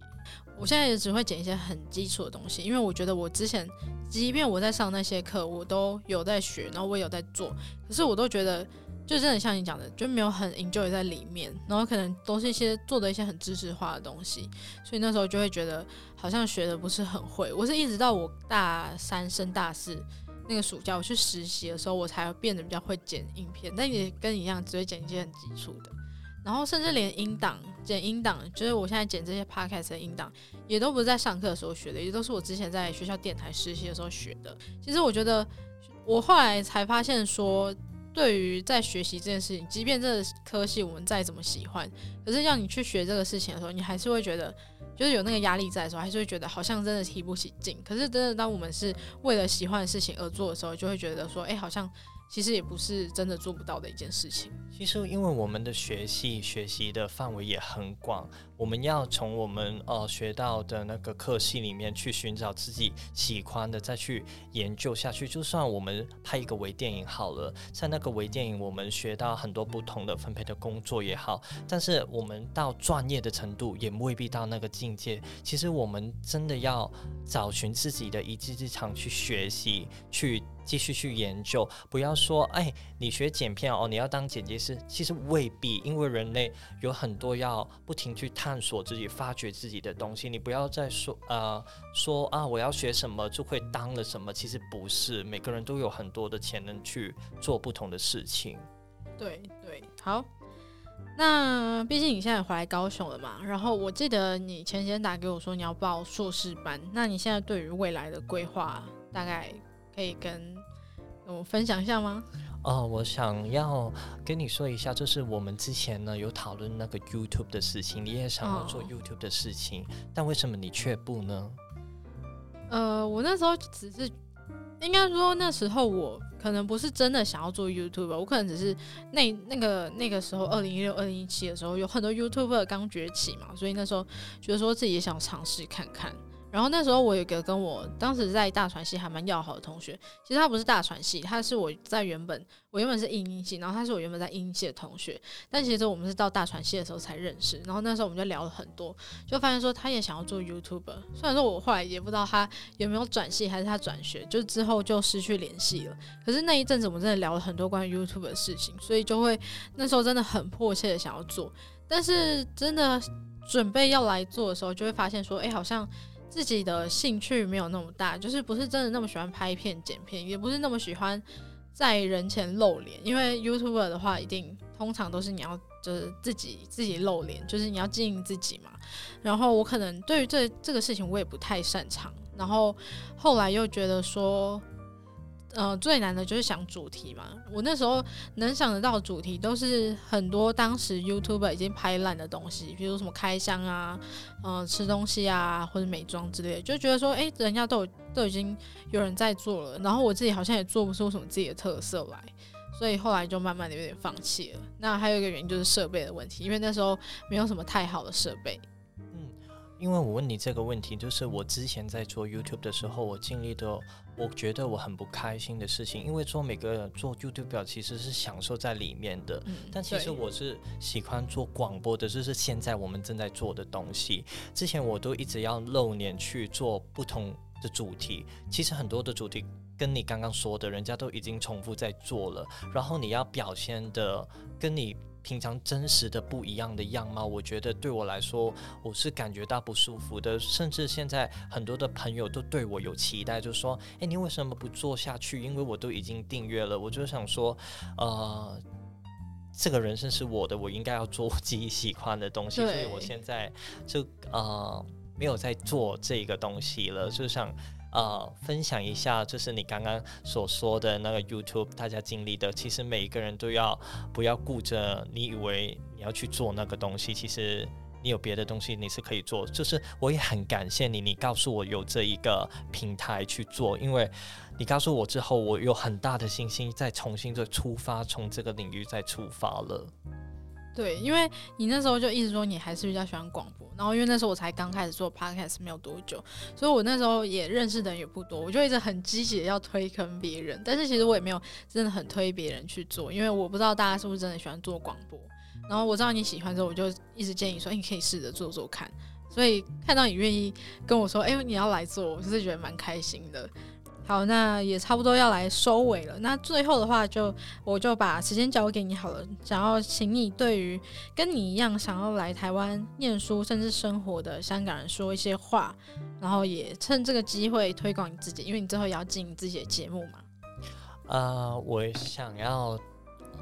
我现在也只会剪一些很基础的东西，因为我觉得我之前，即便我在上那些课，我都有在学，然后我也有在做，可是我都觉得，就真的像你讲的，就没有很 enjoy 在里面，然后可能都是一些做的一些很知识化的东西，所以那时候就会觉得好像学的不是很会。我是一直到我大三升大四那个暑假我去实习的时候，我才变得比较会剪影片，但也跟你一样，只会剪一些很基础的。然后甚至连音档剪音档，就是我现在剪这些 podcast 的音档，也都不是在上课的时候学的，也都是我之前在学校电台实习的时候学的。其实我觉得，我后来才发现说，对于在学习这件事情，即便这个科系我们再怎么喜欢，可是要你去学这个事情的时候，你还是会觉得，就是有那个压力在的时候，还是会觉得好像真的提不起劲。可是真的当我们是为了喜欢的事情而做的时候，就会觉得说，哎，好像。其实也不是真的做不到的一件事情。其实，因为我们的学习学习的范围也很广，我们要从我们呃学到的那个课系里面去寻找自己喜欢的，再去研究下去。就算我们拍一个微电影好了，在那个微电影我们学到很多不同的分配的工作也好，但是我们到专业的程度也未必到那个境界。其实我们真的要找寻自己的一技之长去学习去。继续去研究，不要说哎，你学剪片哦，你要当剪辑师，其实未必，因为人类有很多要不停去探索自己、发掘自己的东西。你不要再说呃说啊，我要学什么就会当了什么，其实不是，每个人都有很多的潜能去做不同的事情。对对，好，那毕竟你现在回来高雄了嘛，然后我记得你前几天打给我说你要报硕士班，那你现在对于未来的规划大概？可以跟我分享一下吗？哦，我想要跟你说一下，就是我们之前呢有讨论那个 YouTube 的事情，你也想要做 YouTube 的事情，但为什么你却不呢？呃，我那时候只是应该说那时候我可能不是真的想要做 YouTube，我可能只是那那个那个时候二零一六、二零一七的时候有很多 YouTuber 刚崛起嘛，所以那时候觉得说自己也想尝试看看。然后那时候我有个跟我当时在大传系还蛮要好的同学，其实他不是大传系，他是我在原本我原本是英音系，然后他是我原本在英音系的同学，但其实我们是到大传系的时候才认识。然后那时候我们就聊了很多，就发现说他也想要做 YouTuber。虽然说我后来也不知道他有没有转系还是他转学，就之后就失去联系了。可是那一阵子我们真的聊了很多关于 YouTube 的事情，所以就会那时候真的很迫切的想要做，但是真的。准备要来做的时候，就会发现说，哎，好像自己的兴趣没有那么大，就是不是真的那么喜欢拍片剪片，也不是那么喜欢在人前露脸。因为 YouTuber 的话，一定通常都是你要就是自己自己露脸，就是你要经营自己嘛。然后我可能对于这这个事情我也不太擅长，然后后来又觉得说。呃，最难的就是想主题嘛。我那时候能想得到主题，都是很多当时 YouTube 已经拍烂的东西，比如什么开箱啊，呃，吃东西啊，或者美妆之类的，就觉得说，哎，人家都有都已经有人在做了，然后我自己好像也做不出什么自己的特色来，所以后来就慢慢的有点放弃了。那还有一个原因就是设备的问题，因为那时候没有什么太好的设备。嗯，因为我问你这个问题，就是我之前在做 YouTube 的时候，我经历的。我觉得我很不开心的事情，因为做每个人做 YouTube 其实是享受在里面的，但其实我是喜欢做广播的，就是现在我们正在做的东西。之前我都一直要露脸去做不同的主题，其实很多的主题跟你刚刚说的，人家都已经重复在做了，然后你要表现的跟你。平常真实的不一样的样貌，我觉得对我来说，我是感觉到不舒服的。甚至现在很多的朋友都对我有期待，就说：“诶，你为什么不做下去？”因为我都已经订阅了。我就想说，呃，这个人生是我的，我应该要做自己喜欢的东西。所以我现在就呃没有在做这个东西了，就想。呃，分享一下，就是你刚刚所说的那个 YouTube，大家经历的，其实每一个人都要不要顾着你以为你要去做那个东西，其实你有别的东西你是可以做。就是我也很感谢你，你告诉我有这一个平台去做，因为你告诉我之后，我有很大的信心再重新的出发，从这个领域再出发了。对，因为你那时候就一直说你还是比较喜欢广播，然后因为那时候我才刚开始做 podcast 没有多久，所以我那时候也认识的人也不多，我就一直很积极的要推坑别人，但是其实我也没有真的很推别人去做，因为我不知道大家是不是真的喜欢做广播，然后我知道你喜欢之后，我就一直建议说，你可以试着做做看，所以看到你愿意跟我说，哎，你要来做，我就是觉得蛮开心的。好，那也差不多要来收尾了。那最后的话，就我就把时间交给你好了。想要请你对于跟你一样想要来台湾念书甚至生活的香港人说一些话，然后也趁这个机会推广你自己，因为你最后也要进自己的节目嘛。呃，我想要。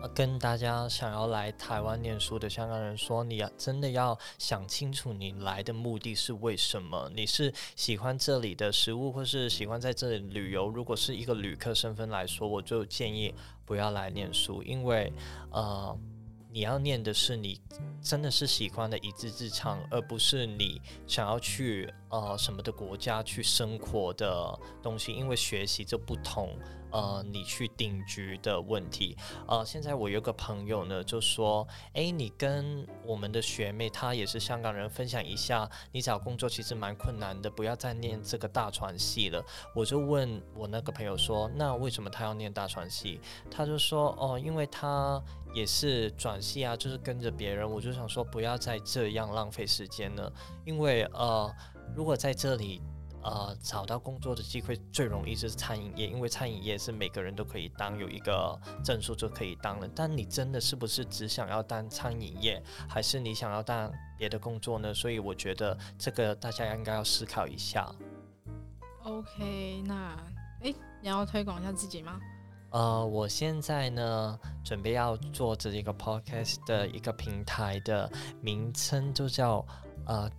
跟大家想要来台湾念书的香港人说，你要真的要想清楚，你来的目的是为什么？你是喜欢这里的食物，或是喜欢在这里旅游？如果是一个旅客身份来说，我就建议不要来念书，因为呃，你要念的是你真的是喜欢的一字之长，而不是你想要去呃什么的国家去生活的东西，因为学习就不同。呃，你去定居的问题，呃，现在我有个朋友呢，就说，哎，你跟我们的学妹，她也是香港人，分享一下，你找工作其实蛮困难的，不要再念这个大传系了。我就问我那个朋友说，那为什么他要念大传系？他就说，哦，因为他也是转系啊，就是跟着别人。我就想说，不要再这样浪费时间了，因为呃，如果在这里。呃，找到工作的机会最容易就是餐饮业，因为餐饮业是每个人都可以当，有一个证书就可以当了。但你真的是不是只想要当餐饮业，还是你想要当别的工作呢？所以我觉得这个大家应该要思考一下。OK，那诶，你要推广一下自己吗？呃，我现在呢，准备要做这一个 podcast 的一个平台的名称就叫呃。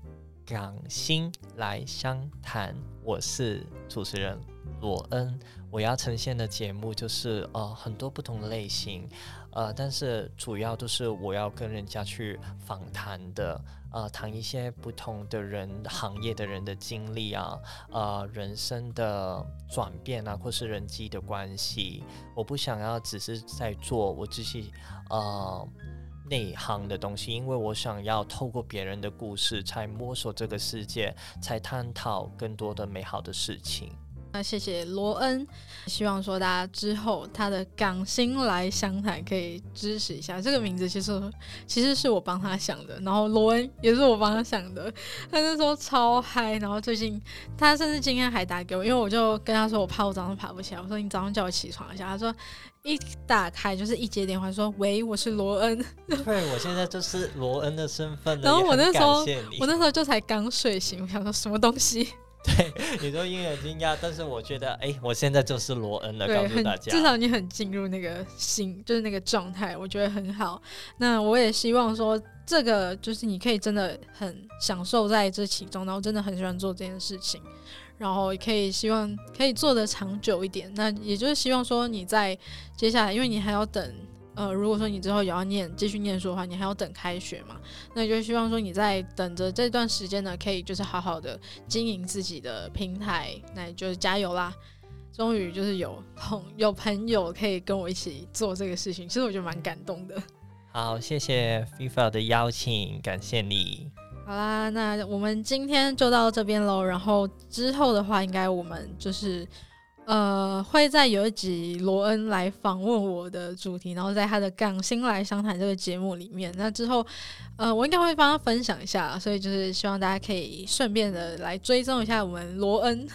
港星来相谈，我是主持人罗恩。我要呈现的节目就是呃很多不同的类型，呃，但是主要都是我要跟人家去访谈的，呃，谈一些不同的人行业的人的经历啊，呃，人生的转变啊，或是人际的关系。我不想要只是在做我自己，呃。内行的东西，因为我想要透过别人的故事，才摸索这个世界，才探讨更多的美好的事情。那谢谢罗恩，希望说大家之后他的港星来湘潭可以支持一下。这个名字其实其实是我帮他想的，然后罗恩也是我帮他想的。他那时候超嗨，然后最近他甚至今天还打给我，因为我就跟他说我怕我早上爬不起来，我说你早上叫我起床一下。他说一打开就是一接电话说喂，我是罗恩。对，我现在就是罗恩的身份。[LAUGHS] 然后我那时候我那时候就才刚睡醒，我想说什么东西。[LAUGHS] 对，你说因为惊讶，但是我觉得，哎，我现在就是罗恩了，告诉大家，至少你很进入那个心，就是那个状态，我觉得很好。那我也希望说，这个就是你可以真的很享受在这其中，然后真的很喜欢做这件事情，然后也可以希望可以做的长久一点。那也就是希望说你在接下来，因为你还要等。呃，如果说你之后也要念继续念书的话，你还要等开学嘛？那就希望说你在等着这段时间呢，可以就是好好的经营自己的平台，那就是加油啦！终于就是有朋有朋友可以跟我一起做这个事情，其实我觉得蛮感动的。好，谢谢 FIFA 的邀请，感谢你。好啦，那我们今天就到这边喽。然后之后的话，应该我们就是。呃，会在有一集罗恩来访问我的主题，然后在他的《港星来商谈》这个节目里面，那之后，呃，我应该会帮他分享一下，所以就是希望大家可以顺便的来追踪一下我们罗恩，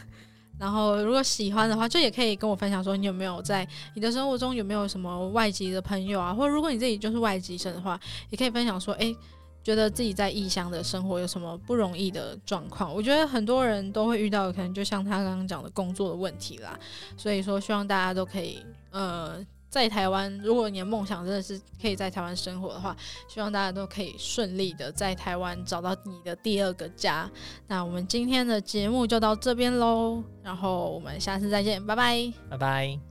然后如果喜欢的话，就也可以跟我分享说你有没有在你的生活中有没有什么外籍的朋友啊，或者如果你自己就是外籍生的话，也可以分享说，哎。觉得自己在异乡的生活有什么不容易的状况？我觉得很多人都会遇到，可能就像他刚刚讲的工作的问题啦。所以说，希望大家都可以，呃，在台湾，如果你的梦想真的是可以在台湾生活的话，希望大家都可以顺利的在台湾找到你的第二个家。那我们今天的节目就到这边喽，然后我们下次再见，拜拜，拜拜。